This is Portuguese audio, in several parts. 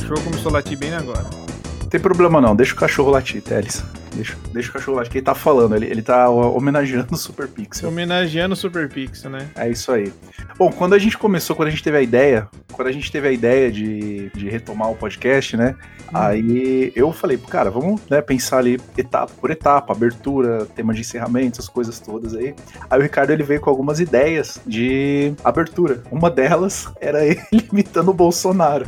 cachorro começou a latir bem agora. Não tem problema não, deixa o cachorro latir, Teles. Deixa, deixa o cachorro latir, que ele tá falando, ele, ele tá homenageando o Super Pixel. Homenageando o Super Pixel, né? É isso aí. Bom, quando a gente começou, quando a gente teve a ideia, quando a gente teve a ideia de, de retomar o podcast, né? Hum. Aí eu falei, cara, vamos né, pensar ali etapa por etapa, abertura, tema de encerramento, as coisas todas aí. Aí o Ricardo ele veio com algumas ideias de abertura. Uma delas era ele imitando o Bolsonaro.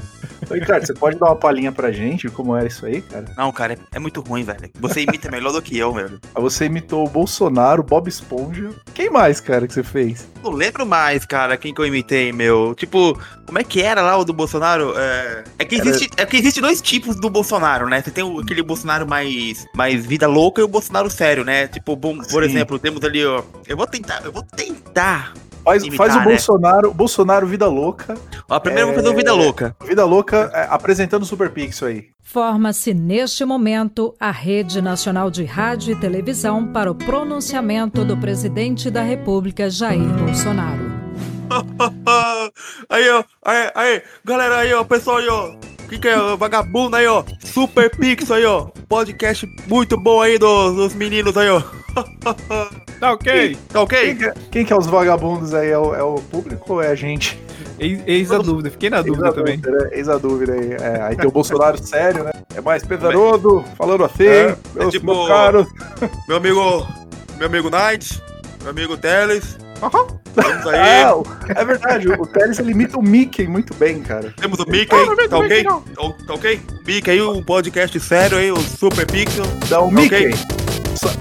Ricardo, você pode dar uma palhinha pra gente como era isso aí, cara? Não, cara, é, é muito ruim, velho. Você imita melhor do que eu, velho. Você imitou o Bolsonaro, Bob Esponja. Quem mais, cara, que você fez? Não lembro mais, cara, quem que eu imitei, meu. Tipo, como é que era lá o do Bolsonaro? É, é que, existe, era... é que existe dois tipos do Bolsonaro, né? Você tem o, aquele Bolsonaro mais, mais vida louca e o Bolsonaro sério, né? Tipo, bom, por Sim. exemplo, temos ali, ó. Eu vou tentar, eu vou tentar Faz, imitar, faz o né? Bolsonaro, Bolsonaro Vida Louca. Ó, primeiro é... vamos fazer o Vida Louca. Vida Louca é, apresentando o Super Pixel aí. Forma-se neste momento a Rede Nacional de Rádio e Televisão para o pronunciamento do presidente da República, Jair Bolsonaro. aí, ó, aí, aí, galera aí, ó, pessoal aí, ó. Que que é vagabundo aí, ó? Super Pixel aí, ó. Podcast muito bom aí dos, dos meninos aí, ó. Tá ok? Tá ok? Quem que, é, quem que é os vagabundos aí? É o, é o público ou é a gente? Eis, eis a dúvida, fiquei na dúvida eis também. Dúvida, né? Eis a dúvida aí. É, aí tem o Bolsonaro sério, né? É mais pesaroso, falando assim, é, meus, é tipo, meus caros. Meu amigo, meu amigo Knight, meu amigo Teles. Uhum. Vamos aí. É, é verdade, o Teles limita o Mickey muito bem, cara. Temos o Mickey, ah, tá ok? Tá, tá ok? Mickey aí, um podcast sério aí, o Super Pixel. Dá o tá Mickey. Okay?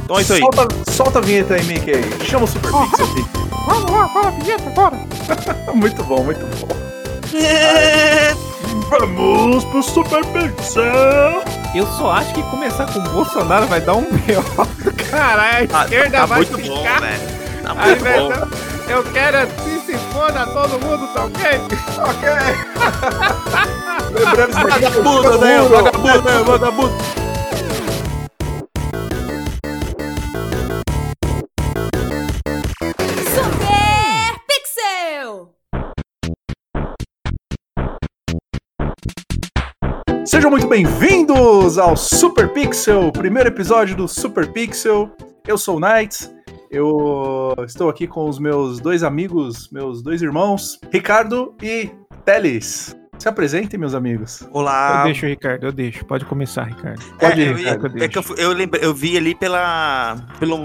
Então é isso aí. Solta, solta a vinheta aí, Mickey. Chama o Super oh, Pixel aqui. Vamos lá, fala a vinheta agora. muito bom, muito bom. Vamos pro Super Pixel. Eu só acho que começar com o Bolsonaro vai dar um B.O. Caralho, a esquerda tá vai muito ficar... bom, velho. Tá muito Aí, bom. Velho, eu quero assim se foda todo mundo, tá ok? Ok. Lembrando isso Vagabundo, né? Vagabundo, né? Vagabundo. Sejam muito bem-vindos ao Super Pixel, primeiro episódio do Super Pixel. Eu sou o Knights, eu estou aqui com os meus dois amigos, meus dois irmãos, Ricardo e Teles. Se apresentem, meus amigos. Olá. Eu deixo, Ricardo, eu deixo. Pode começar, Ricardo. Pode é, ir, Ricardo. Eu, é que eu, eu, lembrei, eu vi ali pela. Pelo,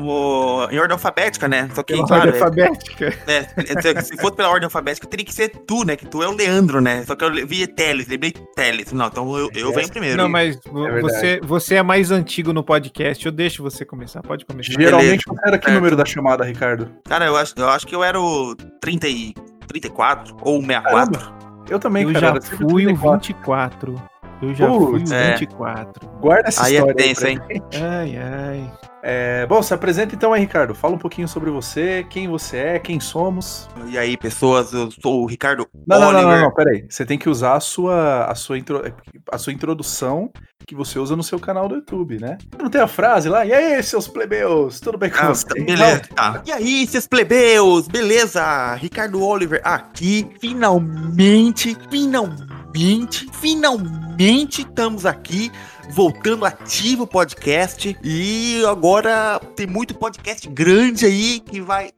em ordem alfabética, né? Só que, pela claro, ordem alfabética? É, se fosse pela ordem alfabética, teria que ser tu, né? Que tu é o Leandro, né? Só que eu vi Teles, lembrei Teles. Não, então eu, eu venho primeiro. Não, mas é você, você é mais antigo no podcast. Eu deixo você começar. Pode começar. Geralmente você era que número da chamada, Ricardo? Cara, eu acho, eu acho que eu era o 30 e, 34 ou 64. Caramba. Eu também, eu cara. Já fui o 24. Eu já fui o 24. É. Guarda essa aí história. Aí é tenso, hein? Ai, ai. É, bom, se apresenta então aí, Ricardo. Fala um pouquinho sobre você, quem você é, quem somos. E aí, pessoas, eu sou o Ricardo não, Oliver. Não, não, não, não, peraí. Você tem que usar a sua, a, sua intro, a sua introdução que você usa no seu canal do YouTube, né? Não tem a frase lá? E aí, seus plebeus, tudo bem com ah, vocês? Beleza. Tá. E aí, seus plebeus, beleza? Ricardo Oliver aqui, finalmente, finalmente, finalmente estamos aqui voltando ativo o podcast. E agora tem muito podcast grande aí que vai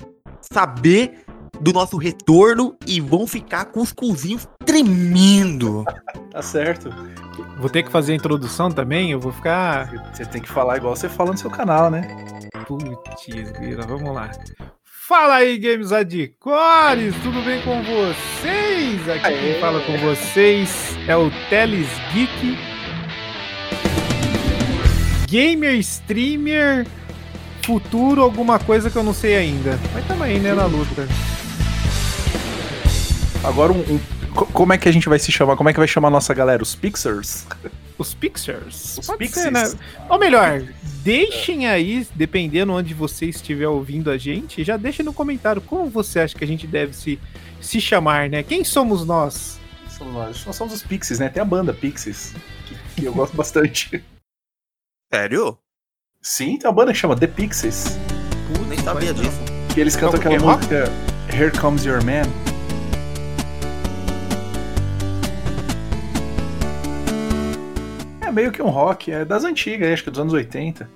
saber do nosso retorno e vão ficar com os cozinhos tremendo. tá certo. Vou ter que fazer a introdução também, eu vou ficar. Você tem que falar igual você fala no seu canal, né? Putz, vamos lá. Fala aí, Games Adicores, tudo bem com vocês? Aqui Aê. quem fala com vocês é o Teles Geek gamer, streamer, futuro, alguma coisa que eu não sei ainda. Mas tamo aí, né, na luta. Agora um, um, Como é que a gente vai se chamar? Como é que vai chamar a nossa galera? Os Pixers? Os Pixers? Os Pode Ser, né? Ou melhor, deixem aí, dependendo onde você estiver ouvindo a gente, já deixem no comentário como você acha que a gente deve se, se chamar, né? Quem somos nós? Somos nós. Nós somos os Pixies, né? Tem a banda Pixies, que, que eu gosto bastante. Sério? Sim, tem uma banda que chama The Pixies. Putz, nem sabia disso. Que eles cantam aquela música Here Comes Your Man. meio que um rock, é das antigas, acho que dos anos 80.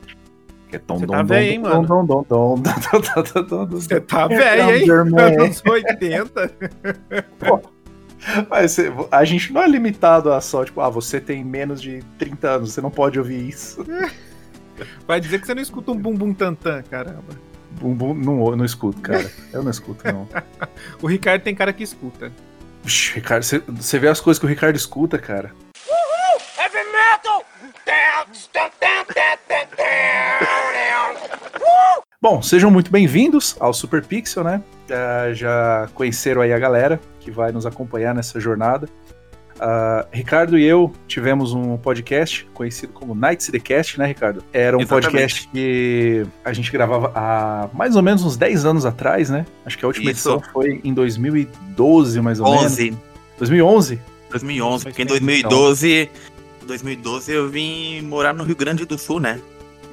Que é tom, Você tá velho, hein, mano? Dom, dom, dom, Você tá velho, hein? Anos 80. Pô, mas a gente não é limitado a só, tipo, ah, você tem menos de 30 anos, você não pode ouvir isso. Vai dizer que você não escuta um bumbum tantã, caramba. Bumbum, não, não escuto, cara. Eu não escuto, não. o Ricardo tem cara que escuta. Puxa, Ricardo, você, você vê as coisas que o Ricardo escuta, cara. Uhul! Heavy metal! Bom, sejam muito bem-vindos ao Super Pixel, né? Uh, já conheceram aí a galera que vai nos acompanhar nessa jornada. Uh, Ricardo e eu tivemos um podcast conhecido como Nights the Cast, né, Ricardo? Era um Exatamente. podcast que a gente gravava há mais ou menos uns 10 anos atrás, né? Acho que a última Isso. edição foi em 2012, mais ou 11. menos. 2011? 2011, porque em 2012, 2012 eu vim morar no Rio Grande do Sul, né?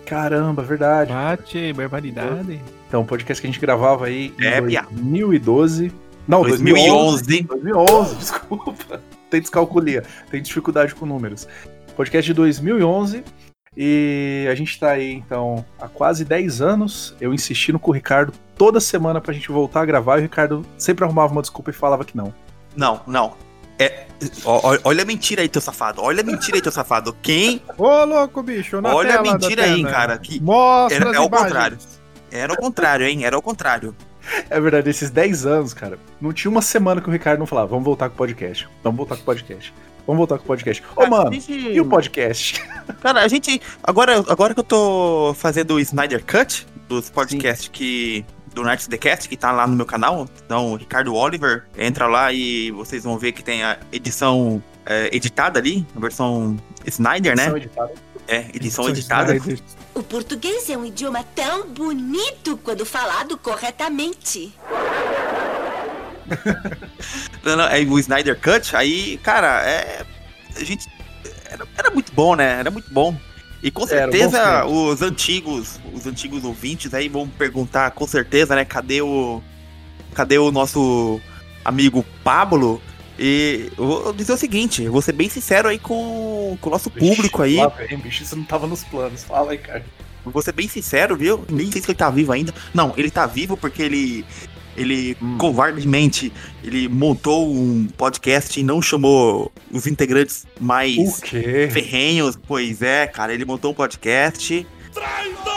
Caramba, verdade. Bate, barbaridade. Então, o podcast que a gente gravava aí em é, 2012. Não, 2011. 2011, 2011 desculpa tem descalculia, tem dificuldade com números. Podcast de 2011 e a gente tá aí então há quase 10 anos. Eu insistindo com o Ricardo toda semana pra gente voltar a gravar e o Ricardo sempre arrumava uma desculpa e falava que não. Não, não. É, ó, olha a mentira aí, teu safado. Olha a mentira aí, teu safado. Quem. Ô, louco, bicho. olha a mentira aí, cara. Que Mostra era, é o contrário. Era o contrário, hein? Era o contrário. É verdade, esses 10 anos, cara, não tinha uma semana que o Ricardo não falava, vamos voltar com o podcast. Vamos voltar com o podcast. Vamos voltar com o podcast. Ô, mano, gente... e o podcast? Cara, a gente. Agora, agora que eu tô fazendo o Snyder Cut dos podcasts Sim. que. Do Nights The Cast, que tá lá no meu canal. Então, Ricardo Oliver, entra lá e vocês vão ver que tem a edição é, editada ali, a versão Snyder, né? edição né? Editada. É, edição, edição editada. Snyder. O português é um idioma tão bonito quando falado corretamente. não, não, é o Snyder Cut, aí, cara, é. A gente. Era, era muito bom, né? Era muito bom. E com certeza os antigos, os antigos ouvintes aí vão perguntar, com certeza, né? Cadê o. Cadê o nosso amigo Pablo? E eu vou dizer o seguinte, vou ser bem sincero aí com, com o nosso público aí. Vem, bicho, isso não tava nos planos. Fala aí, cara. Vou ser bem sincero, viu? Nem sei se ele tá vivo ainda. Não, ele tá vivo porque ele. Ele hum. covardemente ele montou um podcast e não chamou os integrantes mais ferrenhos. Pois é, cara, ele montou um podcast. Traidor!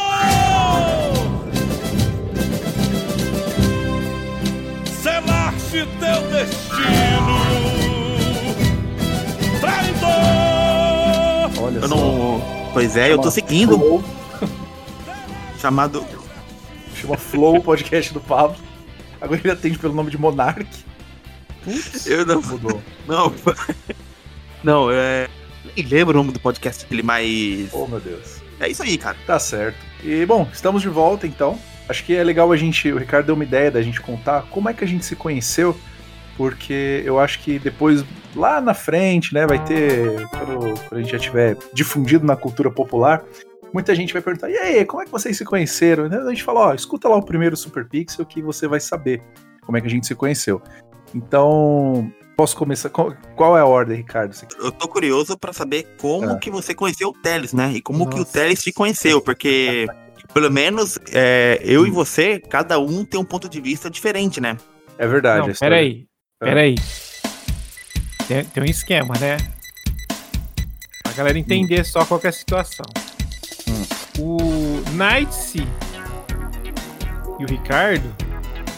Selaste teu destino! Eu não. Pois é, Chama eu tô seguindo. Flow. Chamado. Chama Flow, podcast do Pablo. Agora ele atende pelo nome de Monark. Putz, eu não. Mudou. Não. Não, é. Nem lembro o nome do podcast dele, mas. Oh, meu Deus. É isso aí, cara. Tá certo. E, bom, estamos de volta então. Acho que é legal a gente. O Ricardo deu uma ideia da gente contar como é que a gente se conheceu porque eu acho que depois, lá na frente, né, vai ter, quando, quando a gente já tiver difundido na cultura popular, muita gente vai perguntar, e aí, como é que vocês se conheceram? A gente fala, ó, escuta lá o primeiro Super Pixel que você vai saber como é que a gente se conheceu. Então, posso começar? Qual é a ordem, Ricardo? Eu tô curioso para saber como é. que você conheceu o Teles, né? E como Nossa. que o Teles te conheceu, porque pelo menos é, eu hum. e você, cada um tem um ponto de vista diferente, né? É verdade. Não, peraí, é. Peraí. Tem, tem um esquema, né? A galera entender hum. só qual é a situação. Hum. O Nights e o Ricardo,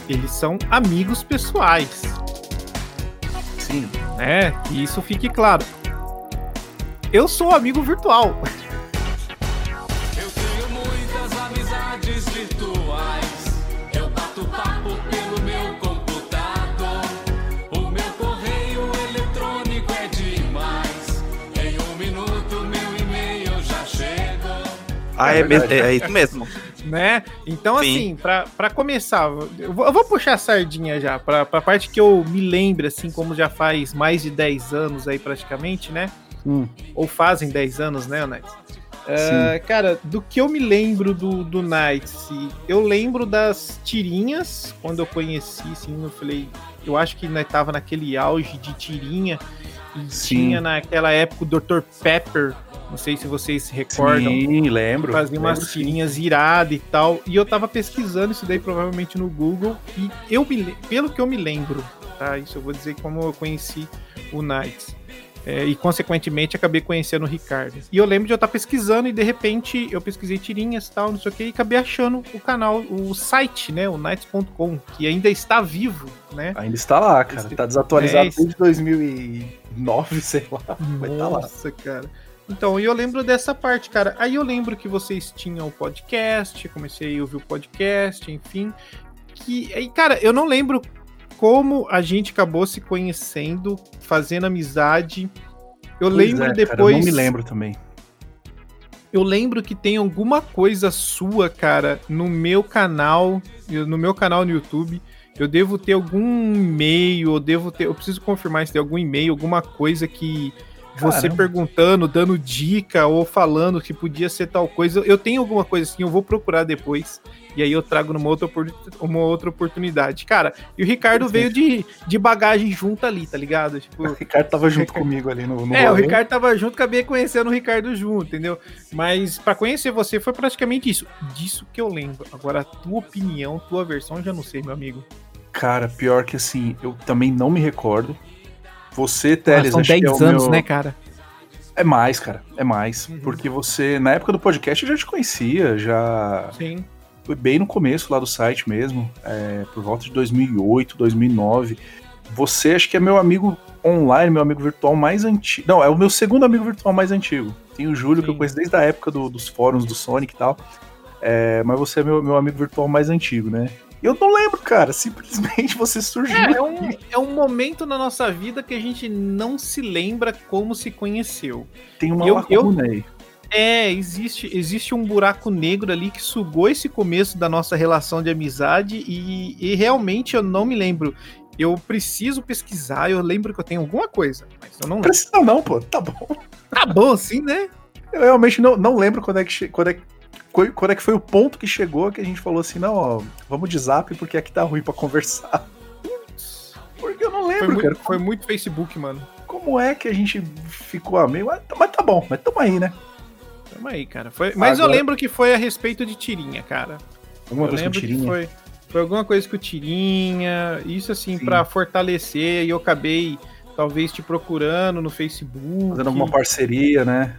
eles são amigos pessoais. Sim. Né? Que isso fique claro. Eu sou amigo virtual. Ah, é, é, é isso mesmo. né? Então, Sim. assim, pra, pra começar, eu vou, eu vou, puxar a sardinha já, pra, pra parte que eu me lembro, assim, como já faz mais de 10 anos aí praticamente, né? Hum. Ou fazem 10 anos, né, Nights? Uh, cara, do que eu me lembro do, do Nights, eu lembro das tirinhas, quando eu conheci, assim, eu falei, eu acho que né, tava naquele auge de tirinha, e Sim. tinha naquela época o Dr. Pepper Não sei se vocês se recordam. Sim, lembro. Fazia umas lembro, tirinhas iradas e tal. E eu tava pesquisando isso daí provavelmente no Google. E eu me, pelo que eu me lembro, tá? Isso eu vou dizer como eu conheci o Knights. É, e, consequentemente, acabei conhecendo o Ricardo. E eu lembro de eu estar pesquisando e, de repente, eu pesquisei tirinhas e tal, não sei o que, e acabei achando o canal, o site, né, o Nights.com, que ainda está vivo, né? Ainda está lá, cara. Está desatualizado é, desde 2009, sei lá. Nossa, tá lá. cara. Então, eu lembro dessa parte, cara. Aí eu lembro que vocês tinham o podcast, comecei a ouvir o podcast, enfim. Que, aí, cara, eu não lembro como a gente acabou se conhecendo, fazendo amizade. Eu pois lembro é, depois. Cara, eu não me lembro também. Eu lembro que tem alguma coisa sua, cara, no meu canal, no meu canal no YouTube. Eu devo ter algum e-mail, eu devo ter. Eu preciso confirmar se tem algum e-mail, alguma coisa que você perguntando, dando dica ou falando que podia ser tal coisa. Eu tenho alguma coisa assim, eu vou procurar depois. E aí eu trago numa outra, uma outra oportunidade. Cara, e o Ricardo veio de, de bagagem junto ali, tá ligado? Tipo, o Ricardo tava junto comigo ali no, no É, o Ricardo tava junto, acabei conhecendo o Ricardo junto, entendeu? Mas para conhecer você foi praticamente isso. Disso que eu lembro. Agora, a tua opinião, tua versão, eu já não sei, meu amigo. Cara, pior que assim, eu também não me recordo. Você, Teles, São 10 é anos, meu... né, cara? É mais, cara. É mais. Uhum. Porque você, na época do podcast, eu já te conhecia, já. Sim. Foi bem no começo lá do site mesmo, é, por volta de 2008, 2009. Você, acho que é meu amigo online, meu amigo virtual mais antigo. Não, é o meu segundo amigo virtual mais antigo. Tem o Júlio, Sim. que eu conheço desde a época do, dos fóruns do Sonic e tal. É, mas você é meu, meu amigo virtual mais antigo, né? Eu não lembro, cara. Simplesmente você surgiu. É, é, um, é um momento na nossa vida que a gente não se lembra como se conheceu. Tem uma eu, lacuna eu, aí. É, existe, existe um buraco negro ali que sugou esse começo da nossa relação de amizade e, e realmente eu não me lembro. Eu preciso pesquisar, eu lembro que eu tenho alguma coisa, mas eu não lembro. Precisa não, pô, tá bom. Tá bom assim, né? Eu realmente não, não lembro quando é, que, quando é, quando é que foi o ponto que chegou que a gente falou assim, não, ó, vamos de zap porque aqui tá ruim para conversar. Porque eu não lembro, foi muito, Foi muito Facebook, mano. Como é que a gente ficou amigo? Mas, mas tá bom, mas tamo aí, né? Tamo aí, cara. Foi, mas Agora... eu lembro que foi a respeito de tirinha, cara. Alguma eu coisa com tirinha? Foi, foi alguma coisa com tirinha, isso assim, para fortalecer, e eu acabei talvez te procurando no Facebook. Fazendo alguma parceria, né?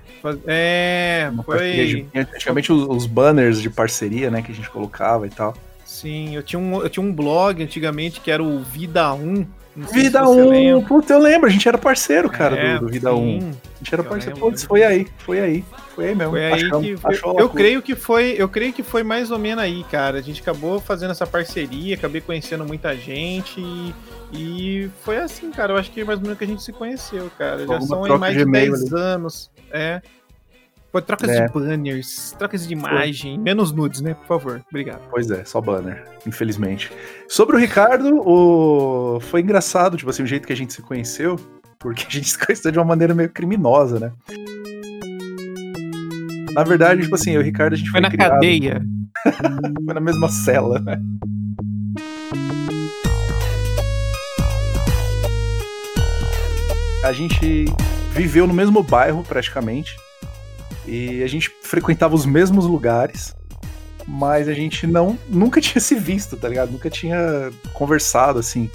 É, uma foi. De... Antigamente os, os, banners de parceria, né, que a gente colocava e tal. Sim, eu tinha um, eu tinha um blog antigamente que era o Vida 1. Vida 1, puta, eu lembro, a gente era parceiro, cara, é, do, do, Vida sim, 1. A gente era parceiro. Putz, foi aí, foi aí. Foi aí mesmo. Foi aí que foi, eu creio que foi, eu creio que foi mais ou menos aí, cara. A gente acabou fazendo essa parceria, acabei conhecendo muita gente e e foi assim, cara. Eu acho que mais ou menos que a gente se conheceu, cara. Já são aí mais de 10 ali. anos. É. Foi trocas é. de banners, trocas de imagem, menos nudes, né? Por favor. Obrigado. Pois é, só banner, infelizmente. Sobre o Ricardo, o... foi engraçado, tipo assim, o jeito que a gente se conheceu, porque a gente se conheceu de uma maneira meio criminosa, né? Na verdade, tipo assim, eu e o Ricardo, a gente foi, foi na criado... cadeia. foi na mesma cela, né? A gente viveu no mesmo bairro praticamente. E a gente frequentava os mesmos lugares, mas a gente não nunca tinha se visto, tá ligado? Nunca tinha conversado assim.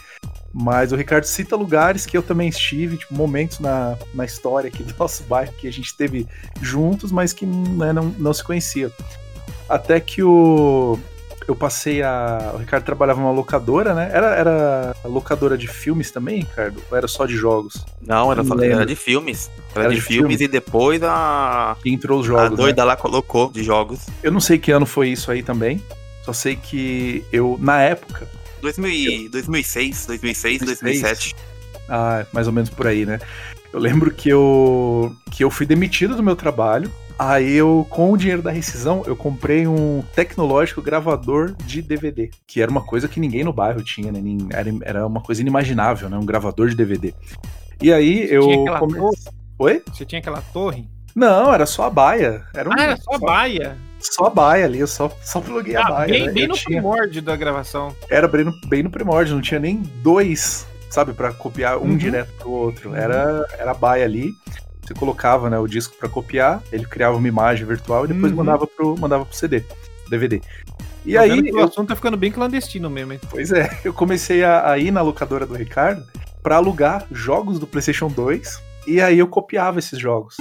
Mas o Ricardo cita lugares que eu também estive, tipo, momentos na, na história aqui do nosso bairro que a gente esteve juntos, mas que né, não, não se conhecia. Até que o, eu passei a. O Ricardo trabalhava numa locadora, né? Era, era locadora de filmes também, Ricardo? Ou era só de jogos? Não, era, só, era de filmes. Era, era de, de filmes, filmes, e depois a. Que entrou os jogos. A doida né? lá colocou de jogos. Eu não sei que ano foi isso aí também. Só sei que eu, na época. 2000, eu... 2006, 2006, 2006, 2007. Ah, mais ou menos por aí, né? Eu lembro que eu, que eu fui demitido do meu trabalho Aí eu, com o dinheiro da rescisão, eu comprei um tecnológico gravador de DVD, que era uma coisa que ninguém no bairro tinha, né? Era, uma coisa inimaginável, né? Um gravador de DVD. E aí eu. Tinha aquela come... torre? Oi? Você tinha aquela torre? Não, era só a baia. Era um... Ah, era só a baia. Só a baia ali, eu só, só pluguei ah, a baia. Bem, né? bem no tinha... primórdio da gravação. Era bem no, bem no primórdio, não tinha nem dois, sabe, para copiar um uhum. direto pro outro. Era, era a baia ali. Você colocava né, o disco para copiar, ele criava uma imagem virtual e depois uhum. mandava, pro, mandava pro CD, DVD. E aí. O assunto tá ficando bem clandestino mesmo, hein? Pois é, eu comecei a, a ir na locadora do Ricardo para alugar jogos do PlayStation 2 e aí eu copiava esses jogos.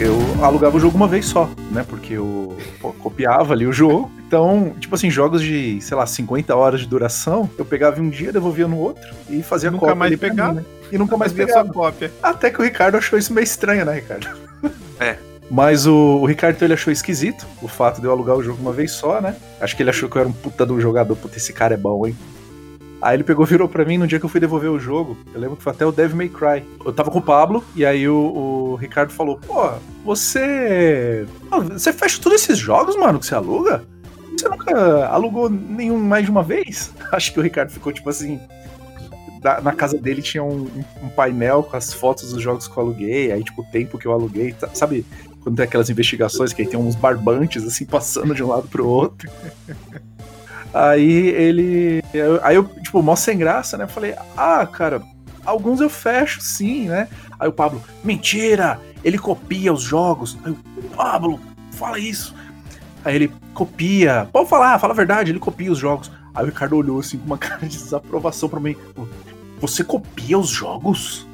eu alugava o jogo uma vez só, né? Porque eu pô, copiava ali o jogo. Então, tipo assim, jogos de, sei lá, 50 horas de duração, eu pegava em um dia, devolvia no outro e fazia nunca cópia. mais pegar, né? E nunca mais pegava. Sua cópia. Até que o Ricardo achou isso meio estranho, né, Ricardo? É. Mas o, o Ricardo então, ele achou esquisito o fato de eu alugar o jogo uma vez só, né? Acho que ele achou que eu era um puta de um jogador. Puta, esse cara é bom, hein? Aí ele pegou, virou pra mim no dia que eu fui devolver o jogo. Eu lembro que foi até o Devil May Cry. Eu tava com o Pablo, e aí o, o Ricardo falou: Pô, você. Você fecha todos esses jogos, mano, que você aluga? Você nunca alugou nenhum mais de uma vez? Acho que o Ricardo ficou tipo assim. Na casa dele tinha um, um painel com as fotos dos jogos que eu aluguei, aí, tipo, o tempo que eu aluguei, sabe? Quando tem aquelas investigações que aí tem uns barbantes assim passando de um lado pro outro. Aí ele. Aí eu, tipo, mó sem graça, né? Falei, ah, cara, alguns eu fecho sim, né? Aí o Pablo, mentira! Ele copia os jogos. Aí o Pablo, fala isso. Aí ele copia. Pode falar, fala a verdade, ele copia os jogos. Aí o Ricardo olhou assim com uma cara de desaprovação pra mim. Você copia os jogos?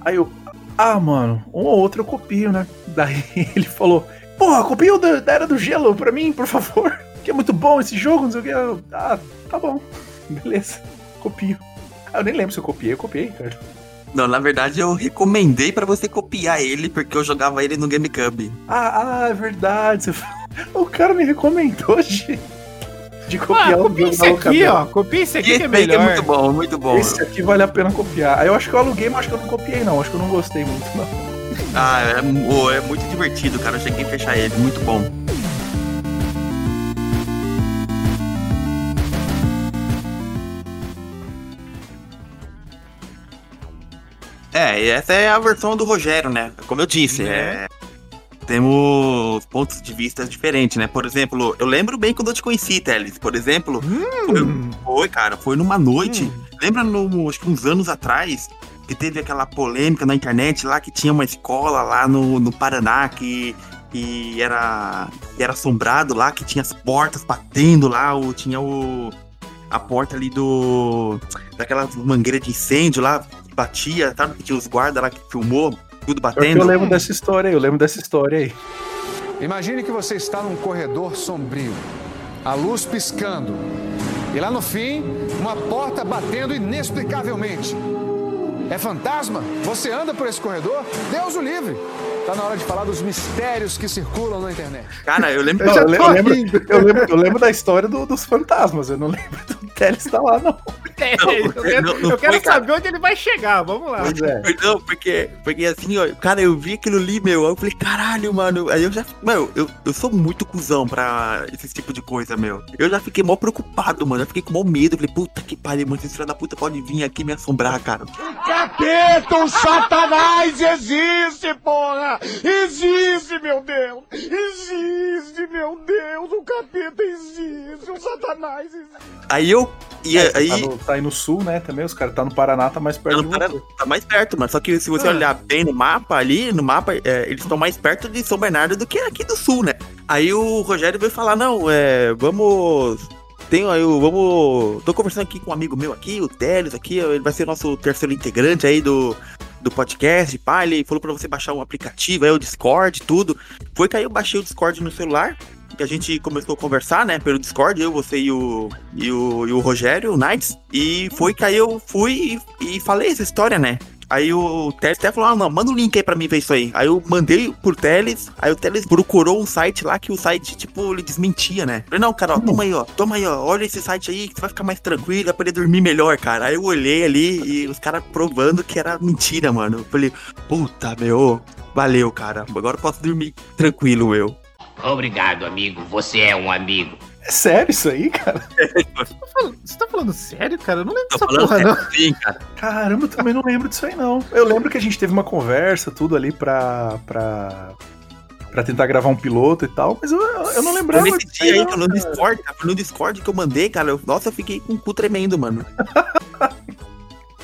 Aí eu, ah, mano, um ou outro eu copio, né? Daí ele falou, porra, copia o da Era do Gelo pra mim, por favor que é muito bom esse jogo, não sei o que. Eu, ah, tá bom. Beleza. Copio. Ah, eu nem lembro se eu copiei, eu copiei, cara. Não, na verdade eu recomendei para você copiar ele, porque eu jogava ele no GameCube. Ah, ah, é verdade. O cara me recomendou de, de copiar ah, o jogo esse aqui, ó. Copia esse aqui esse que é melhor. é muito bom, muito bom. Esse aqui vale a pena copiar. Aí eu acho que eu aluguei, mas acho que eu não copiei, não. Acho que eu não gostei muito, não. Ah, é, é muito divertido, cara. Eu cheguei a fechar ele, muito bom. É, essa é a versão do Rogério, né? Como eu disse, né? é. Temos pontos de vista diferentes, né? Por exemplo, eu lembro bem quando eu te conheci, Teles. Por exemplo, hum. foi, foi, cara, foi numa noite. Hum. Lembra, no, acho que uns anos atrás, que teve aquela polêmica na internet lá que tinha uma escola lá no, no Paraná que, que era, que era assombrado lá, que tinha as portas batendo lá, ou tinha o. A porta ali do. daquela mangueira de incêndio lá, batia, sabe? Que tinha os guardas lá que filmou, tudo batendo. Eu lembro dessa história aí, eu lembro dessa história aí. Imagine que você está num corredor sombrio, a luz piscando, e lá no fim, uma porta batendo inexplicavelmente. É fantasma? Você anda por esse corredor? Deus o livre! Tá na hora de falar dos mistérios que circulam na internet. Cara, eu lembro. Eu, eu, lembro, eu, lembro, eu lembro da história do, dos fantasmas. Eu não lembro do Kelly estar lá, não. É, não, eu quero, não, não eu quero saber onde ele vai chegar. Vamos lá. Pois é. Não, porque, porque assim, ó, cara, eu vi aquilo ali, meu. Eu falei, caralho, mano. Aí eu já. Meu, eu, eu sou muito cuzão pra esse tipo de coisa, meu. Eu já fiquei mó preocupado, mano. Eu fiquei com mó medo. Eu falei, puta que pariu, mano. Esse filho da puta pode vir aqui me assombrar, cara. Capeta, o satanás existe, porra! Existe, meu Deus! Existe, meu Deus! O capeta existe! O satanás existe! Aí eu. E é, aí... Tá, no, tá aí no sul, né? Também, os caras tá no Paraná, tá mais perto tá, Paraná, tá mais perto, mano. Só que se você ah. olhar bem no mapa ali, no mapa, é, eles estão mais perto de São Bernardo do que aqui do sul, né? Aí o Rogério veio falar: não, é, vamos tenho aí, vamos. Tô conversando aqui com um amigo meu aqui, o Teles aqui, ele vai ser nosso terceiro integrante aí do, do podcast, pá, ele falou para você baixar um aplicativo, aí o Discord, tudo. Foi que aí eu baixei o Discord no celular, que a gente começou a conversar, né, pelo Discord, eu, você e o, e o, e o Rogério, o Knights, e foi que aí eu fui e, e falei essa história, né, Aí o Teles até falou: ah, não, manda um link aí pra mim ver isso aí. Aí eu mandei pro Teles, aí o Teles procurou um site lá que o site, tipo, ele desmentia, né? Falei, não, cara, ó, toma aí, ó, toma aí, ó, olha esse site aí que você vai ficar mais tranquilo, vai poder dormir melhor, cara. Aí eu olhei ali e os caras provando que era mentira, mano. Eu falei, puta, meu, valeu, cara. Agora eu posso dormir tranquilo, eu. Obrigado, amigo. Você é um amigo. É sério isso aí, cara? Você tá falando, você tá falando sério, cara? Eu não lembro dessa porra, não. Sim, cara. Caramba, eu também não lembro disso aí, não. Eu lembro que a gente teve uma conversa, tudo ali pra. pra pra tentar gravar um piloto e tal, mas eu, eu não lembrava. Nesse dia aí, no Discord, no Discord que eu mandei, cara, eu, nossa, eu fiquei com o cu tremendo, mano.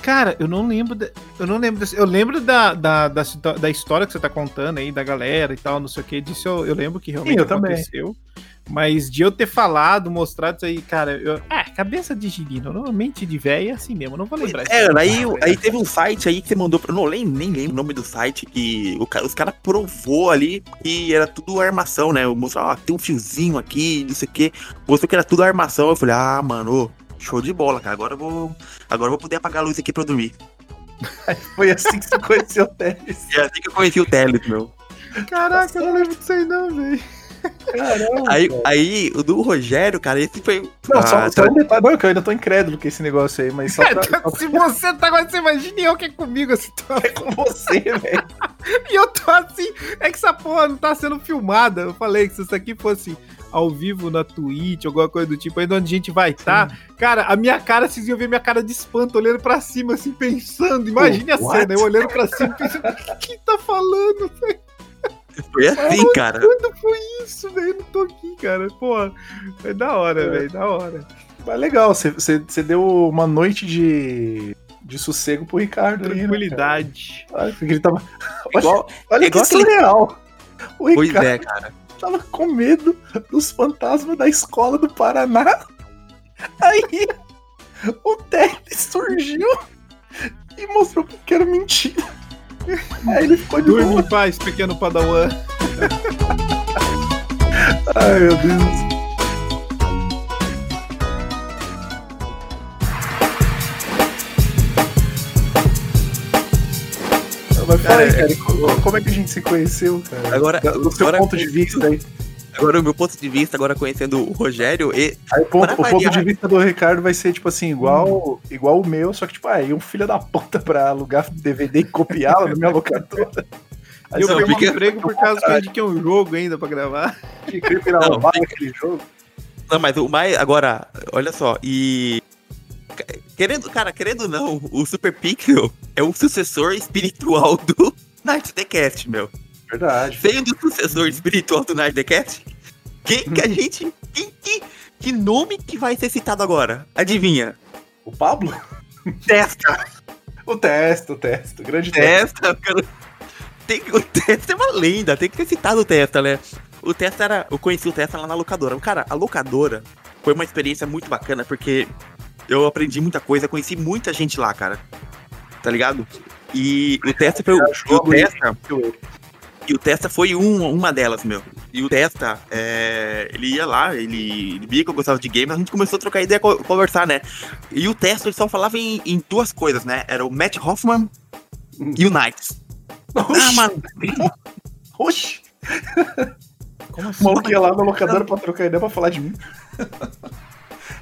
Cara, eu não lembro. De, eu não lembro. Desse, eu lembro da, da, da, da, história que você tá contando aí, da galera e tal, não sei o que. Disso eu, eu lembro que realmente Sim, aconteceu. Também. Mas de eu ter falado, mostrado isso aí, cara, eu, ah, cabeça de girino, normalmente de velho é assim mesmo, não vou lembrar. É, aí, aí teve um site aí que você mandou pra. Não lembro, nem lembro o nome do site, que o, os caras provou ali que era tudo armação, né? Mostrou, ó, tem um fiozinho aqui, não sei o que. Mostrou que era tudo armação. Eu falei, ah, mano, Show de bola, cara. Agora eu vou, agora eu vou poder apagar a luz aqui pra eu dormir. Foi assim que você conheceu o Teles. É assim que eu conheci o Teles, meu. Caraca, eu não lembro disso aí não, velho. Caramba. Aí, aí, o do Rogério, cara, esse foi. Não, ah, só, só um detalhe. Não, que eu ainda tô incrédulo com esse negócio aí, mas só pra, só Se você tá agora, você imagina eu que é comigo assim. É com você, velho. e eu tô assim. É que essa porra não tá sendo filmada. Eu falei que se isso aqui fosse ao vivo na Twitch, alguma coisa do tipo, aí onde a gente vai estar. Tá, cara, a minha cara, vocês iam ver minha cara de espanto, olhando pra cima, assim, pensando. Imagine a what? cena, eu olhando pra cima, pensando, o que, que tá falando, velho? Foi assim, Mas, cara. Quando foi isso, velho? Eu não tô aqui, cara. Pô, é da hora, é. velho, da hora. Mas legal, você deu uma noite de, de sossego pro Ricardo Tranquilidade. Aí, né, Ele tava... Igual, olha, olha que surreal. O Ricardo, pois é, cara tava com medo dos fantasmas da escola do Paraná. Aí o Ted surgiu e mostrou que era mentira. Aí ele ficou de Dorme em paz, pequeno padawan. Ai, meu Deus. Mas fala aí, cara, como é que a gente se conheceu, cara? Agora, do seu agora, ponto de vista aí. Agora, o meu ponto de vista, agora conhecendo o Rogério. E, aí, ponto, o variar... ponto de vista do Ricardo vai ser, tipo assim, igual, hum. igual o meu, só que, tipo, aí, um filho da puta pra alugar DVD e copiá-lo na minha locadora. Aí eu peguei um emprego por causa que a gente quer um jogo ainda pra gravar. Queria virar não, aquele jogo. Não, mas o mais. Agora, olha só, e Querendo, cara, querendo não, o Super Pixel é o sucessor espiritual do Night the Cast, meu. Verdade. Sendo o sucessor espiritual do Night the Cast, quem que a uhum. gente. Quem, que, que nome que vai ser citado agora? Adivinha? O Pablo? Testa. o Testa, o Testa. Grande Testa. Cara, tem, o Testa é uma lenda, tem que ser citado o Testa, né? O Testa era. Eu conheci o Testa lá na locadora. Cara, a locadora foi uma experiência muito bacana, porque eu aprendi muita coisa, conheci muita gente lá, cara. Tá ligado? E o Testa foi o, Testa. E o Testa foi um, uma delas, meu. E o Testa, é, ele ia lá, ele, ele via que eu gostava de games, a gente começou a trocar ideia, conversar, né? E o Testa, ele só falava em, em duas coisas, né? Era o Matt Hoffman e o Knights. Ah, mano. Oxi. Como assim? O maluco ia lá na locadora pra trocar ideia pra falar de mim.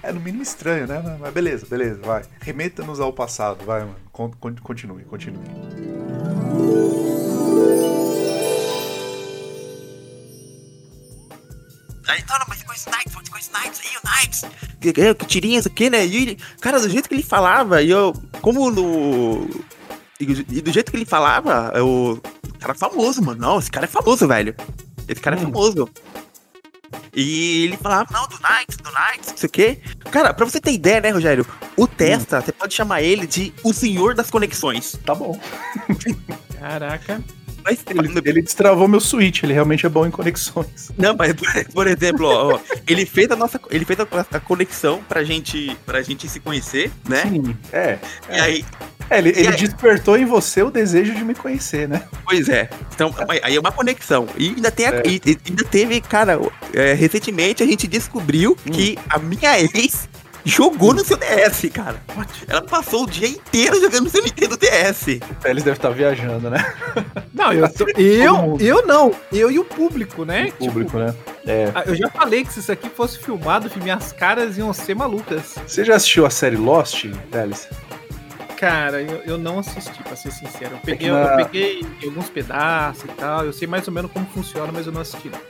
É no mínimo estranho, né? Mas beleza, beleza, vai. Remeta-nos ao passado, vai, mano. Continue, continue. Aí, tá, mas Knights, você conhece Knights, aí o Knights. Que, tirinhas aqui, né? E, cara, do jeito que ele falava, e eu, como no. E do jeito que ele falava, eu. Cara famoso, mano. Não, esse cara é famoso, velho. Esse cara é hum. é famoso. E ele falava, não, do Knights, do Knights, não sei o quê. Cara, pra você ter ideia, né, Rogério? O Testa, hum. você pode chamar ele de o senhor das conexões. Tá bom. Caraca. Mas, ele, ele, destravou meu Switch, ele realmente é bom em conexões. Não, mas por exemplo, ó, ó, ele fez a nossa, ele fez a, a, conexão pra gente, pra gente se conhecer, né? Sim, é. E é. aí é, ele, ele despertou em você o desejo de me conhecer, né? Pois é. Então, aí é uma conexão. E ainda, tem a, é. e, ainda teve, cara, é, recentemente a gente descobriu hum. que a minha ex jogou no seu DS, cara. Ela passou o dia inteiro jogando no seu Nintendo DS. Eles devem estar viajando, né? Não, eu, tô, eu, eu não. Eu e o público, né? O público, tipo, né? É. Ah, eu já falei que se isso aqui fosse filmado, minhas caras iam ser malucas. Você já assistiu a série Lost, Alice? Cara, eu, eu não assisti, pra ser sincero. Eu peguei, é na... eu peguei alguns pedaços e tal. Eu sei mais ou menos como funciona, mas eu não assisti, não.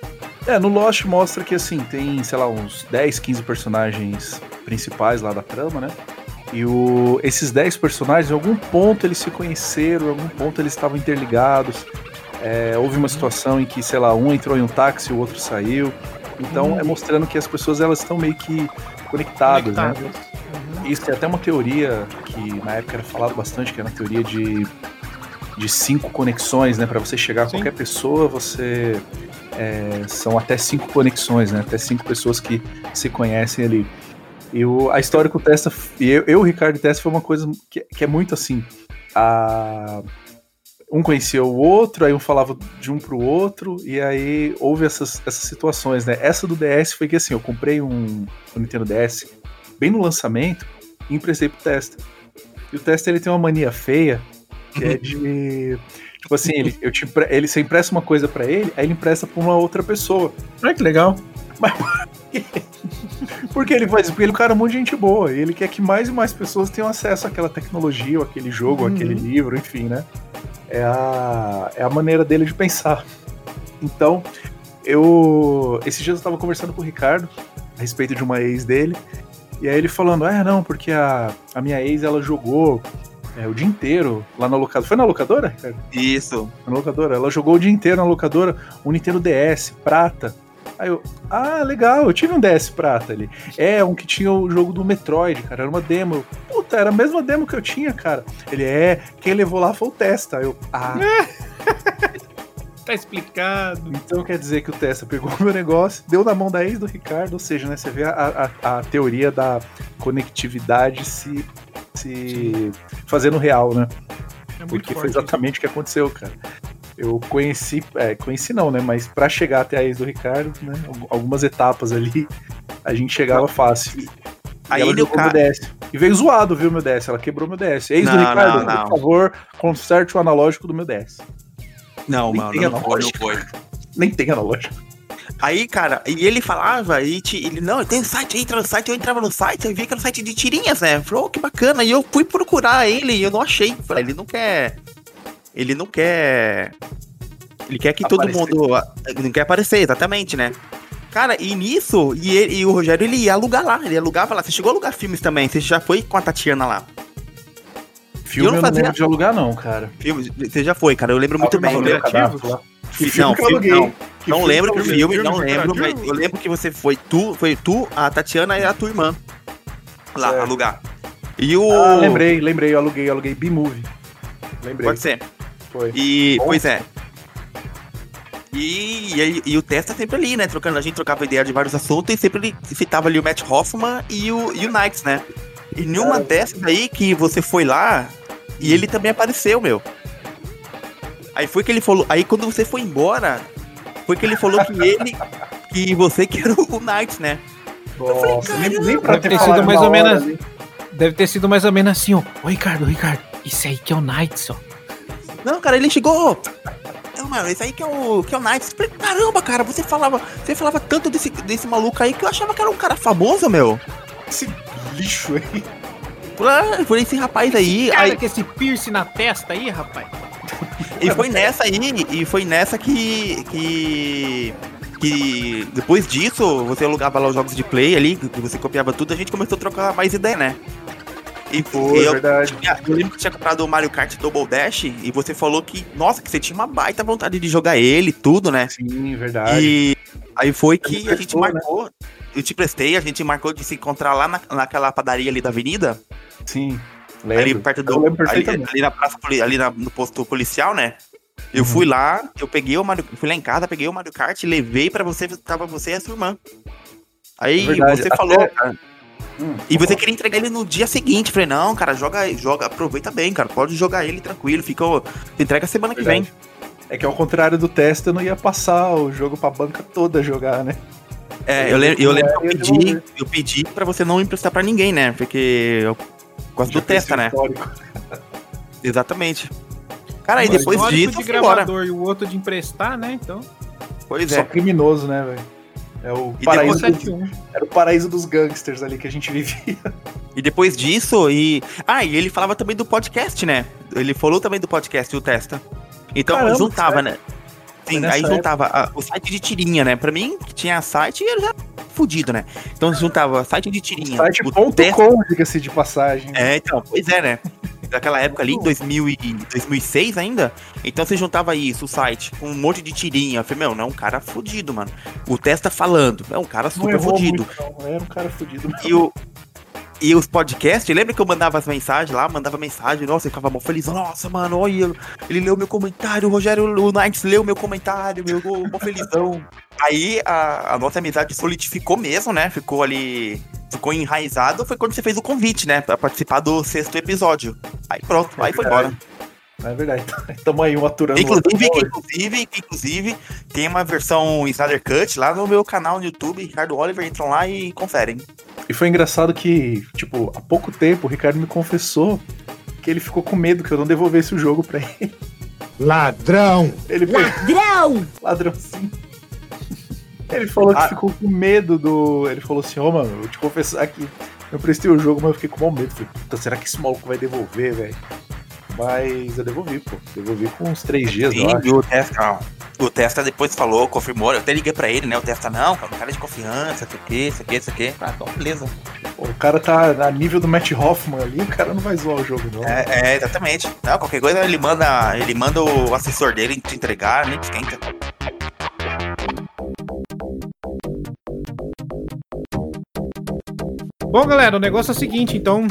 É, no Lost mostra que, assim, tem, sei lá, uns 10, 15 personagens principais lá da trama, né? E o, esses 10 personagens, em algum ponto eles se conheceram, em algum ponto eles estavam interligados. É, houve uma situação em que, sei lá, um entrou em um táxi, o outro saiu. Então hum. é mostrando que as pessoas elas estão meio que conectadas, né? Isso tem até uma teoria que na época era falado bastante, que era a teoria de, de cinco conexões, né? Para você chegar a Sim. qualquer pessoa, você é, são até cinco conexões, né? Até cinco pessoas que se conhecem ali. E o, a história com o Testa, eu, eu, o Ricardo e Testa, foi uma coisa que, que é muito assim. A, um conhecia o outro, aí um falava de um pro outro, e aí houve essas, essas situações, né? Essa do DS foi que assim, eu comprei um, um Nintendo DS bem no lançamento e emprestei pro Testa. E o Testa ele tem uma mania feia, que é de. Tipo assim, ele, eu te, ele, você empresta uma coisa para ele, aí ele empresta pra uma outra pessoa. Olha que legal. Mas porque ele faz Porque ele é um cara muito gente boa. E ele quer que mais e mais pessoas tenham acesso àquela tecnologia, ou aquele jogo, uhum. aquele livro, enfim, né? É a, é a maneira dele de pensar. Então, eu. Esses dias eu estava conversando com o Ricardo a respeito de uma ex dele. E aí ele falando, ah, não, porque a, a minha ex ela jogou é, o dia inteiro lá na locadora. Foi na locadora, Ricardo? Isso. Na locadora. Ela jogou o dia inteiro na locadora o Nintendo DS, prata. Aí eu, ah, legal, eu tive um DS prata ali. É, um que tinha o jogo do Metroid, cara, era uma demo. Puta, era a mesma demo que eu tinha, cara. Ele é, quem levou lá foi o Testa. Aí eu, ah. tá explicado. Então quer dizer que o Testa pegou o meu negócio, deu na mão da ex do Ricardo, ou seja, né, você vê a, a, a teoria da conectividade se, se fazendo real, né? É Porque foi exatamente o que aconteceu, cara eu conheci, é, conheci não, né? Mas para chegar até a ex do Ricardo, né? Algumas etapas ali, a gente chegava fácil. Aí ele o cara... DS. E veio zoado, viu, meu DS? Ela quebrou meu DS. Ex não, do Ricardo, não, não. por favor, conserte o analógico do meu DS. Não, Nem mano, tem não, não foi. Nem tem analógico. Aí, cara, e ele falava, e te, ele, não, tem um site, entra no site, eu entrava no site, eu vi que era um site de tirinhas, né? Falou, oh, que bacana. E eu fui procurar ele e eu não achei. Falei, ele não quer ele não quer. Ele quer que aparecer. todo mundo. Ele não quer aparecer, exatamente, né? Cara, e nisso, e, ele, e o Rogério ele ia alugar lá, ele alugava lá. Você chegou a alugar filmes também, você já foi com a Tatiana lá. Filme eu não, fazia... lembro de alugar, não, cara. Filme, você já foi, cara, eu lembro muito bem. Filme não, filme, não, não lembro que filme, filme, não lembro, mas eu lembro que você foi tu, foi tu, a Tatiana e a tua irmã lá certo. alugar. E o. Ah, lembrei, lembrei, eu aluguei, eu aluguei B-Movie. Lembrei. Pode ser. Foi. E, Bom. pois é. E, e, e, o Testa sempre ali, né? Trocando, a gente trocava ideia de vários assuntos e sempre ele citava ali o Matt Hoffman e o, e o Knights, né? E nenhuma é. dessas aí que você foi lá e ele também apareceu, meu. Aí foi que ele falou. Aí quando você foi embora, foi que ele falou que ele. que você que era o Knights, né? Nossa, falei, nem, nem pra deve ter sido mais ou menos. Deve ter sido mais ou menos assim, ó. Ô Ricardo, Ricardo, isso aí que é o Knights, ó. Não, cara, ele chegou. Não, mano, esse aí que é o, que é o Knights. Caramba, cara, você falava, você falava tanto desse, desse maluco aí que eu achava que era um cara famoso, meu. Esse lixo aí. Por, por esse rapaz aí. Esse cara aí... com esse piercing na testa aí, rapaz. E foi nessa aí, e foi nessa que. que. que depois disso, você alugava lá os jogos de play ali, que você copiava tudo, a gente começou a trocar mais ideia, né? E foi, eu, verdade. Eu lembro que tinha comprado o Mario Kart Double Dash e você falou que, nossa, que você tinha uma baita vontade de jogar ele tudo, né? Sim, verdade. E aí foi que a gente né? marcou. Né? Eu te prestei, a gente marcou de se encontrar lá na, naquela padaria ali da avenida. Sim. Lembro. Ali perto do. Ali, ali, na praça, ali na, no posto policial, né? Eu uhum. fui lá, eu peguei o Mario, fui lá em casa, peguei o Mario Kart, levei para você, tava você e a sua irmã. Aí é você falou, cara, Hum, e você queria entregar ele no dia seguinte. Falei, não, cara, joga, joga, aproveita bem, cara. Pode jogar ele tranquilo, fica. Entrega semana que vem. É que ao contrário do teste, eu não ia passar o jogo pra banca toda jogar, né? É, eu, lembro, eu lembro que eu pedi, eu pedi pra você não emprestar pra ninguém, né? Porque eu gosto do testa, né? Exatamente. Cara, aí depois disso. de gravador e o outro de emprestar, né? Então. Pois é. Só criminoso, né, velho? É o paraíso do, era o paraíso dos gangsters ali que a gente vivia. E depois disso, e. Ah, e ele falava também do podcast, né? Ele falou também do podcast, o Testa. Então Caramba, juntava, né? Sim, aí juntava a, o site de tirinha, né? Pra mim, que tinha site, eu já fudido, né? Então juntava site de tirinha. Site.com, diga-se de passagem. É, então, pois é, né? Daquela época ali, em 2000 e 2006 ainda. Então você juntava isso, o site, com um monte de tirinha. Eu falei, meu, não é um cara fudido, mano. O Testa falando, é um cara super fudido. Muito, Era um cara fudido. E o, e os podcasts, lembra que eu mandava as mensagens lá, mandava mensagem, nossa, eu ficava mó feliz, nossa, mano, olha, ele leu meu comentário, o Rogério o Knights leu meu comentário, meu, mó felizão. Aí a, a, nossa amizade solidificou mesmo, né? Ficou ali, ficou enraizado, foi quando você fez o convite, né? Pra participar do sexto episódio. Aí pronto, é aí foi embora. É verdade. Estamos aí um aturando. Inclusive, inclusive, inclusive, tem uma versão Snyder Cut lá no meu canal no YouTube, Ricardo Oliver, entram lá e conferem. E foi engraçado que, tipo, há pouco tempo o Ricardo me confessou que ele ficou com medo que eu não devolvesse o jogo pra ele. Ladrão! Ele Ladrão! Ladrão sim. Ele falou que ah. ficou com medo do. Ele falou assim, ô oh, mano, eu te confessar que eu prestei o jogo, mas eu fiquei com mau medo. Falei, puta, será que esse maluco vai devolver, velho? Mas eu devolvi, pô. Devolvi com uns três dias, Sim, eu o Testa, o Testa depois falou, confirmou. Eu até liguei pra ele, né? O Testa, não, cara, um cara de confiança, isso aqui, isso aqui, isso aqui. Ah, então, beleza. Pô, o cara tá a nível do Matt Hoffman ali, o cara não vai zoar o jogo, não. É, é, exatamente. Não, qualquer coisa ele manda, ele manda o assessor dele te entregar, nem esquenta. Bom, galera, o negócio é o seguinte, então.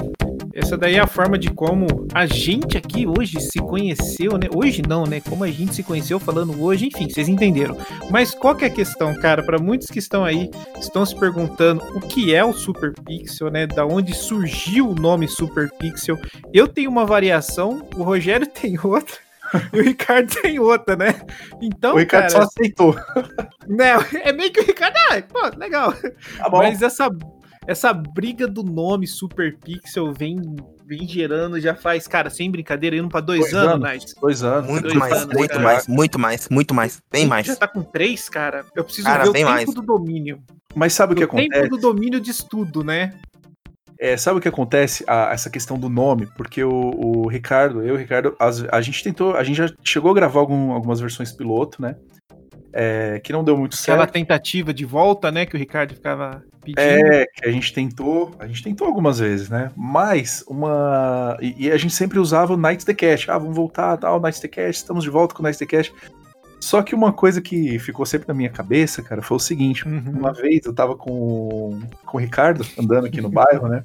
Essa daí é a forma de como a gente aqui hoje se conheceu, né? Hoje não, né? Como a gente se conheceu falando hoje, enfim, vocês entenderam. Mas qual que é a questão, cara? Para muitos que estão aí, estão se perguntando o que é o Super Pixel, né? Da onde surgiu o nome Super Pixel. Eu tenho uma variação, o Rogério tem outra. E o Ricardo tem outra, né? Então, o Ricardo cara, só aceitou. Né, é meio que o Ricardo, ah, pô, legal. Tá Mas essa essa briga do nome Super Pixel vem, vem gerando já faz, cara, sem brincadeira, indo pra dois, dois anos, anos Dois anos. Muito dois mais, anos, muito cara. mais, muito mais, muito mais, bem mais. Já tá com três, cara. Eu preciso cara, ver o tempo mais. do domínio. Mas sabe o que acontece? O tempo do domínio de estudo, né? É, sabe o que acontece? A, essa questão do nome, porque o, o Ricardo, eu e o Ricardo, a, a, gente tentou, a gente já chegou a gravar algum, algumas versões piloto, né? É, que não deu muito certo. Aquela tentativa de volta, né, que o Ricardo ficava pedindo. É, que a gente tentou, a gente tentou algumas vezes, né? Mas uma. E, e a gente sempre usava o Night the Cash. Ah, vamos voltar, tal, Night the Cash, estamos de volta com o Night the Cash. Só que uma coisa que ficou sempre na minha cabeça, cara, foi o seguinte: uhum. uma vez eu tava com, com o Ricardo andando aqui no bairro, né?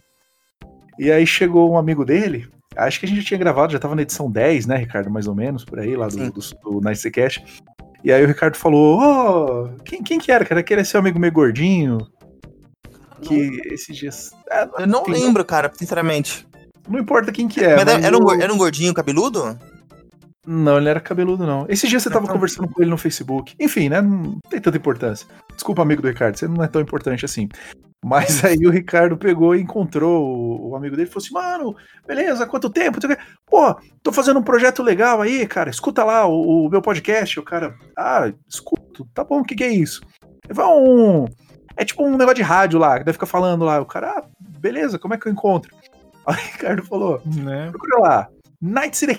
E aí chegou um amigo dele, acho que a gente já tinha gravado, já tava na edição 10, né, Ricardo, mais ou menos, por aí, lá do, do, do Night the Cash. E aí o Ricardo falou: Ô, oh, quem, quem que era? Cara, aquele seu amigo meio gordinho. Que esses dias. É, eu não lembro, cara, sinceramente. Não importa quem que é. Mas, mas era, um, era um gordinho cabeludo? Não, ele era cabeludo, não. Esses dias você tava conversando com ele no Facebook. Enfim, né? Não tem tanta importância. Desculpa, amigo do Ricardo, você não é tão importante assim. Mas aí o Ricardo pegou e encontrou o, amigo dele e falou assim: Mano, beleza, quanto tempo? Pô, tô fazendo um projeto legal aí, cara. Escuta lá o, o meu podcast. O cara, ah, escuto, tá bom, o que, que é isso? Vai um. É tipo um negócio de rádio lá, que deve ficar falando lá. O cara, ah, beleza, como é que eu encontro? Aí o Ricardo falou: né? procura lá, Night City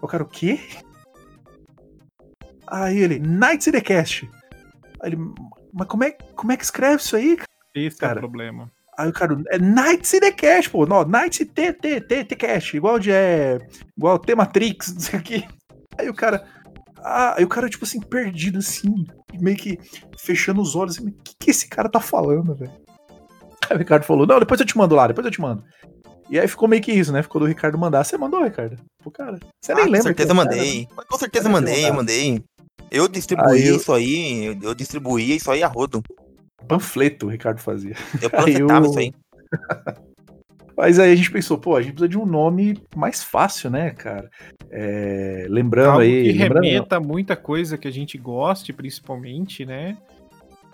Cast. O cara, o quê? Aí ele, Night City Cast. Aí ele, mas como é, como é que escreve isso aí, esse cara, é o problema. Aí o cara, é Nights in the Cash, pô. Não, Nights T, T, T, T Cash. Igual de, é, igual T Matrix, não sei o que. Aí o cara, ah, aí o cara, tipo assim, perdido, assim, meio que fechando os olhos, assim, o que, que esse cara tá falando, velho? Aí o Ricardo falou, não, depois eu te mando lá, depois eu te mando. E aí ficou meio que isso, né? Ficou do Ricardo mandar. Você mandou, Ricardo? Pô, cara, você ah, nem lembra. Com certeza mandei. Cara, com certeza mandei, eu mandei. Eu distribuí eu... isso aí, eu distribuí isso aí a rodo panfleto o Ricardo fazia. Eu panfletava isso aí. Mas aí a gente pensou, pô, a gente precisa de um nome mais fácil, né, cara? É, lembrando Algo aí. Que remeta a muita coisa que a gente goste, principalmente, né?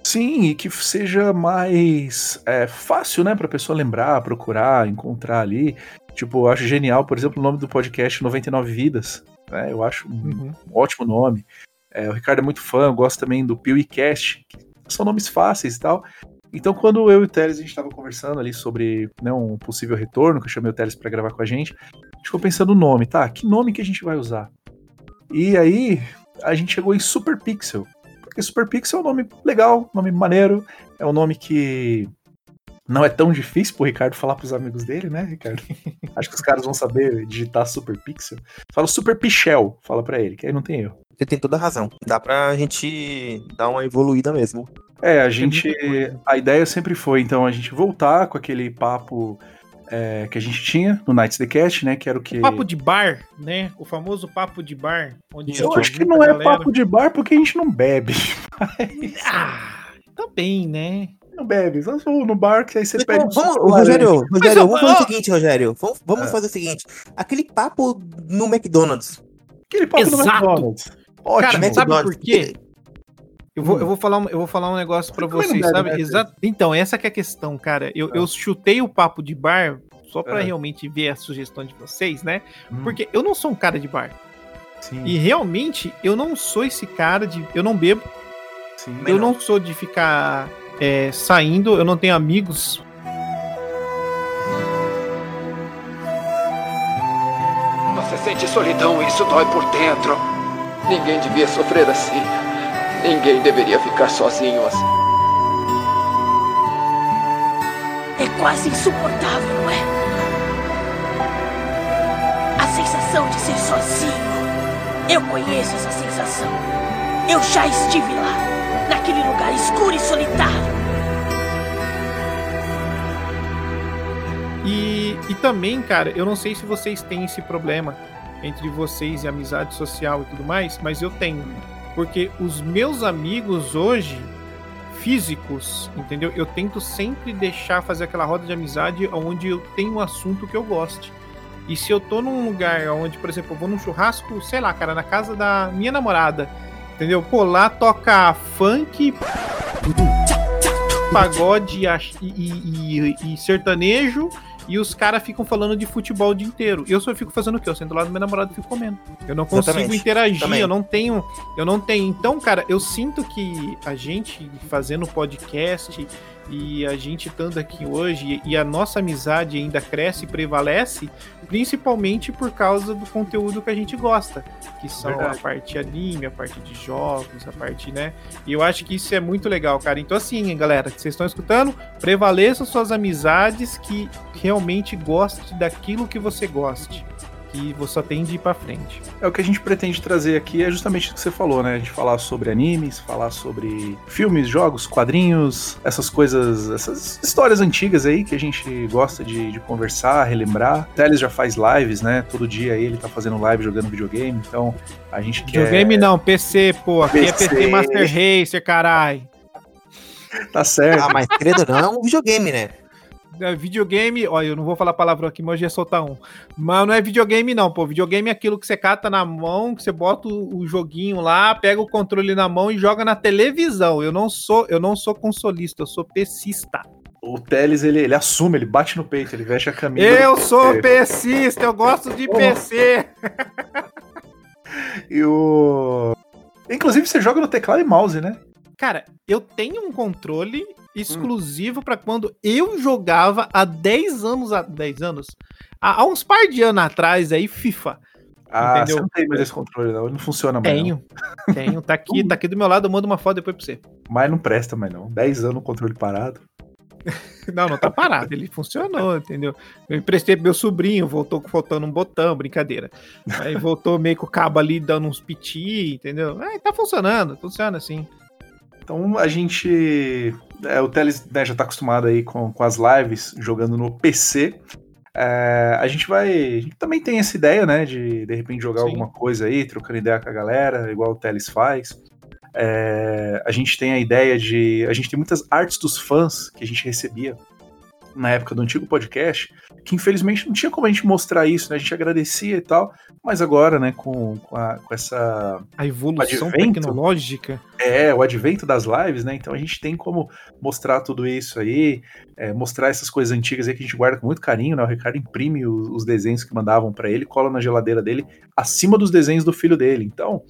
Sim, e que seja mais é, fácil, né, pra pessoa lembrar, procurar, encontrar ali. Tipo, eu acho genial, por exemplo, o nome do podcast 99 Vidas. Né? Eu acho um, uhum. um ótimo nome. É, o Ricardo é muito fã, eu gosto também do PeeWeeCast, que são nomes fáceis e tal. Então, quando eu e o Teles a gente estava conversando ali sobre né, um possível retorno, que eu chamei o Teles para gravar com a gente, a gente ficou pensando no nome, tá? Que nome que a gente vai usar? E aí a gente chegou em Super Pixel, porque Super Pixel é um nome legal, nome maneiro, é um nome que Não é tão difícil pro Ricardo falar pros amigos dele, né, Ricardo? Acho que os caras vão saber digitar Super Pixel. Fala Super Pichel, fala pra ele, que aí não tem erro. Você tem toda a razão. Dá pra gente dar uma evoluída mesmo. É, a gente. A ideia sempre foi, então, a gente voltar com aquele papo é, que a gente tinha no Nights the Cat, né? Que era o que. O papo de bar, né? O famoso papo de bar. Onde eu acho que não é galera... papo de bar porque a gente não bebe. Mas... Ah, também, né? Não bebe, só no bar que aí você pede. Vamos, vamos Rogério, Rogério, vamos fazer o seguinte, Rogério. Vamos, vamos é. fazer o seguinte: aquele papo no McDonald's. Aquele papo Exato. no McDonald's. Ótimo. Cara, sabe por quê? Eu vou, eu vou, falar, um, eu vou falar um negócio para vocês, sabe? Né? Exato. Então, essa que é a questão, cara. Eu, eu chutei o papo de bar só para é. realmente ver a sugestão de vocês, né? Hum. Porque eu não sou um cara de bar. Sim. E realmente eu não sou esse cara de. Eu não bebo. Sim, eu não. não sou de ficar é, saindo, eu não tenho amigos. Você sente solidão e isso dói por dentro. Ninguém devia sofrer assim. Ninguém deveria ficar sozinho assim. É quase insuportável, não é? A sensação de ser sozinho. Eu conheço essa sensação. Eu já estive lá, naquele lugar escuro e solitário. E, e também, cara, eu não sei se vocês têm esse problema entre vocês e amizade social e tudo mais, mas eu tenho. Porque os meus amigos hoje, físicos, entendeu? Eu tento sempre deixar fazer aquela roda de amizade onde eu tenho um assunto que eu goste. E se eu tô num lugar onde, por exemplo, eu vou num churrasco, sei lá, cara, na casa da minha namorada, entendeu? Pô, lá toca funk, pagode e, e, e, e sertanejo e os caras ficam falando de futebol o dia inteiro. Eu só fico fazendo o quê? Eu sento lá do meu namorado e fico comendo. Eu não consigo Exatamente. interagir, Também. eu não tenho. Eu não tenho. Então, cara, eu sinto que a gente fazendo podcast e a gente estando aqui hoje e a nossa amizade ainda cresce e prevalece, principalmente por causa do conteúdo que a gente gosta, que são Verdade. a parte anime, a parte de jogos, a parte, né? E eu acho que isso é muito legal, cara. Então, assim, galera, que vocês estão escutando, prevaleçam suas amizades que realmente gostem daquilo que você goste que você só tem de ir pra frente. É o que a gente pretende trazer aqui, é justamente o que você falou, né? A gente falar sobre animes, falar sobre filmes, jogos, quadrinhos, essas coisas, essas histórias antigas aí que a gente gosta de, de conversar, relembrar. O Teles já faz lives, né? Todo dia ele tá fazendo live jogando videogame, então a gente quer. Videogame não, PC, pô. Aqui PC. é PC Master Racer, carai. Tá certo. Ah, mas credo não, é um videogame, né? É, videogame, olha, eu não vou falar palavrão aqui, mas hoje ia soltar um. Mas não é videogame, não, pô. Videogame é aquilo que você cata na mão, que você bota o, o, joguinho lá, pega o controle na mão e joga na televisão. Eu não sou, eu não sou consolista, eu sou pesista. O Teles, ele, ele assume, ele bate no peito, ele veste a camisa. Eu sou pesista, eu gosto de PC. e o. Inclusive, você joga no teclado e mouse, né? Cara, eu tenho um controle exclusivo hum. para quando eu jogava há 10 anos, há 10 anos, há, uns par de anos atrás aí, FIFA. Ah, entendeu? você não tem mais esse controle, não. Ele não funciona mais. Tenho, não. tenho. Tá aqui, tá aqui do meu lado, eu mando uma foto depois pra você. Mas não presta mais, não. 10 anos o controle parado. não, não tá parado. Ele funcionou, entendeu? Eu emprestei pro meu sobrinho, voltou faltando um botão, brincadeira. Aí voltou meio com o cabo ali dando uns piti, entendeu? Aí tá funcionando, funciona assim. Então a gente. É, o Teles né, já está acostumado aí com, com as lives jogando no PC. É, a gente vai. A gente também tem essa ideia, né? De de repente jogar Sim. alguma coisa aí, trocando ideia com a galera, igual o Teles faz. É, a gente tem a ideia de. A gente tem muitas artes dos fãs que a gente recebia na época do antigo podcast, que infelizmente não tinha como a gente mostrar isso, né? A gente agradecia e tal, mas agora, né, com, com, a, com essa. A evolução advento, tecnológica. É, o advento das lives, né? Então a gente tem como mostrar tudo isso aí, é, mostrar essas coisas antigas aí que a gente guarda com muito carinho, né? O Ricardo imprime os, os desenhos que mandavam para ele, cola na geladeira dele, acima dos desenhos do filho dele. Então,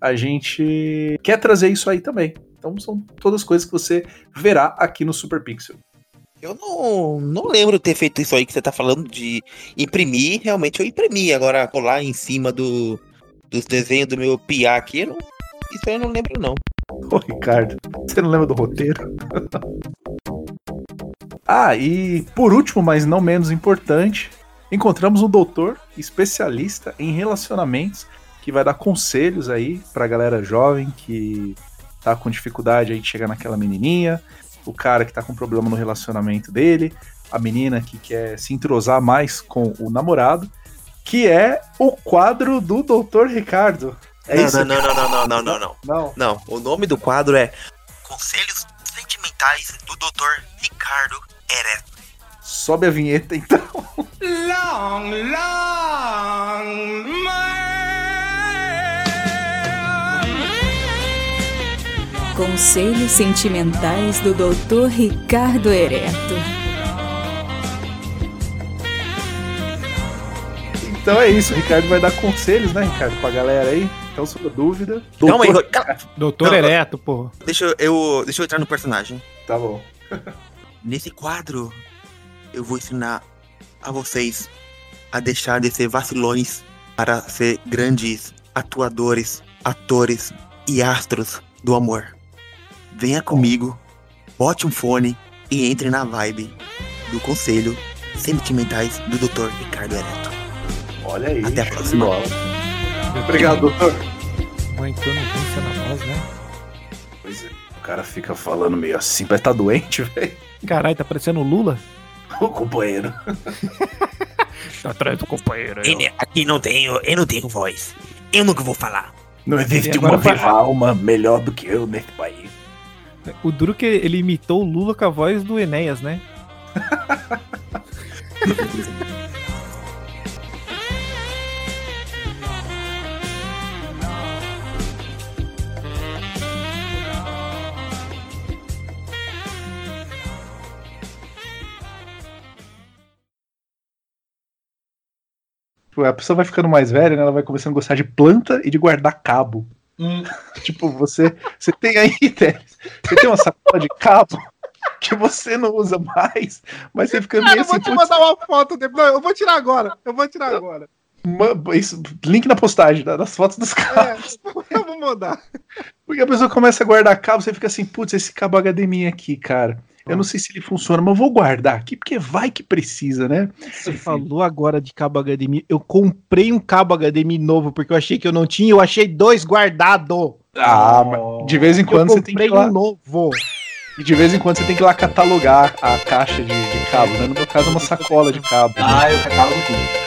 a gente quer trazer isso aí também. Então são todas coisas que você verá aqui no Super Pixel. Eu não, não lembro ter feito isso aí que você tá falando de imprimir. Realmente eu imprimi. Agora colar em cima do, dos desenhos do meu piá aqui, não, isso aí eu não lembro, não. Ô, Ricardo, você não lembra do roteiro? Ah, e por último, mas não menos importante, encontramos um doutor especialista em relacionamentos que vai dar conselhos aí pra galera jovem que tá com dificuldade aí de chegar naquela menininha, o cara que tá com problema no relacionamento dele, a menina que quer se entrosar mais com o namorado, que é o quadro do Dr. Ricardo. É não, isso? não, não, não, não, não, não, não, não. Não. Não, o nome do quadro é Conselhos Sentimentais do Dr. Ricardo Ereto. Sobe a vinheta então. Long, long, Conselhos Sentimentais do Dr. Ricardo Ereto. Então é isso, o Ricardo vai dar conselhos, né, Ricardo, pra galera aí. Então, sua dúvida. Calma aí, Doutor- calma. Doutor Não, Ereto, pô. Deixa eu, eu- deixa eu entrar no personagem. Tá bom. Nesse quadro, eu vou ensinar a vocês a deixar de ser vacilões para ser grandes atuadores, atores e astros do amor. Venha comigo, bote um fone e entre na vibe do Conselho Sentimentais do Dr. Ricardo Ereto. Olha aí. Até a próxima. Obrigado, doutor. Aguentando dança na voz, né? Pois é. O cara fica falando meio assim, vai tá doente, velho. Caralho, tá parecendo o Lula? O companheiro. Tá atrás do companheiro aí. Ele- Aqui não tenho, eu não tenho voz. Eu nunca vou falar. Não existe uma viva alma melhor do que eu nesse país. O duro que ele imitou o Lula com a voz do Enéas, né? A pessoa vai ficando mais velha, né? Ela vai começando a gostar de planta e de guardar cabo. Tipo, você, você tem aí, você tem uma sacola de cabo que você não usa mais, mas você fica Cara, meio eu vou assim, te mandar uma foto depois. Não, eu vou tirar agora. Eu vou tirar agora. Isso- link na postagem da- das fotos dos cabos. É, eu vou mandar. Porque a pessoa começa a guardar cabo, você fica assim, putz, esse cabo HDMI aqui, cara. Eu não sei se ele funciona, mas eu vou guardar aqui, porque vai que precisa, né? Você falou agora de cabo HDMI. Eu comprei um cabo HDMI novo porque eu achei que eu não tinha. Eu achei dois guardado. Ah, mas de vez em quando eu você tem que comprei ir lá, um novo. e de vez em quando você tem que ir lá catalogar a caixa de, de cabo, né? No meu caso é uma sacola de cabo. Ah, eu catalogo tudo.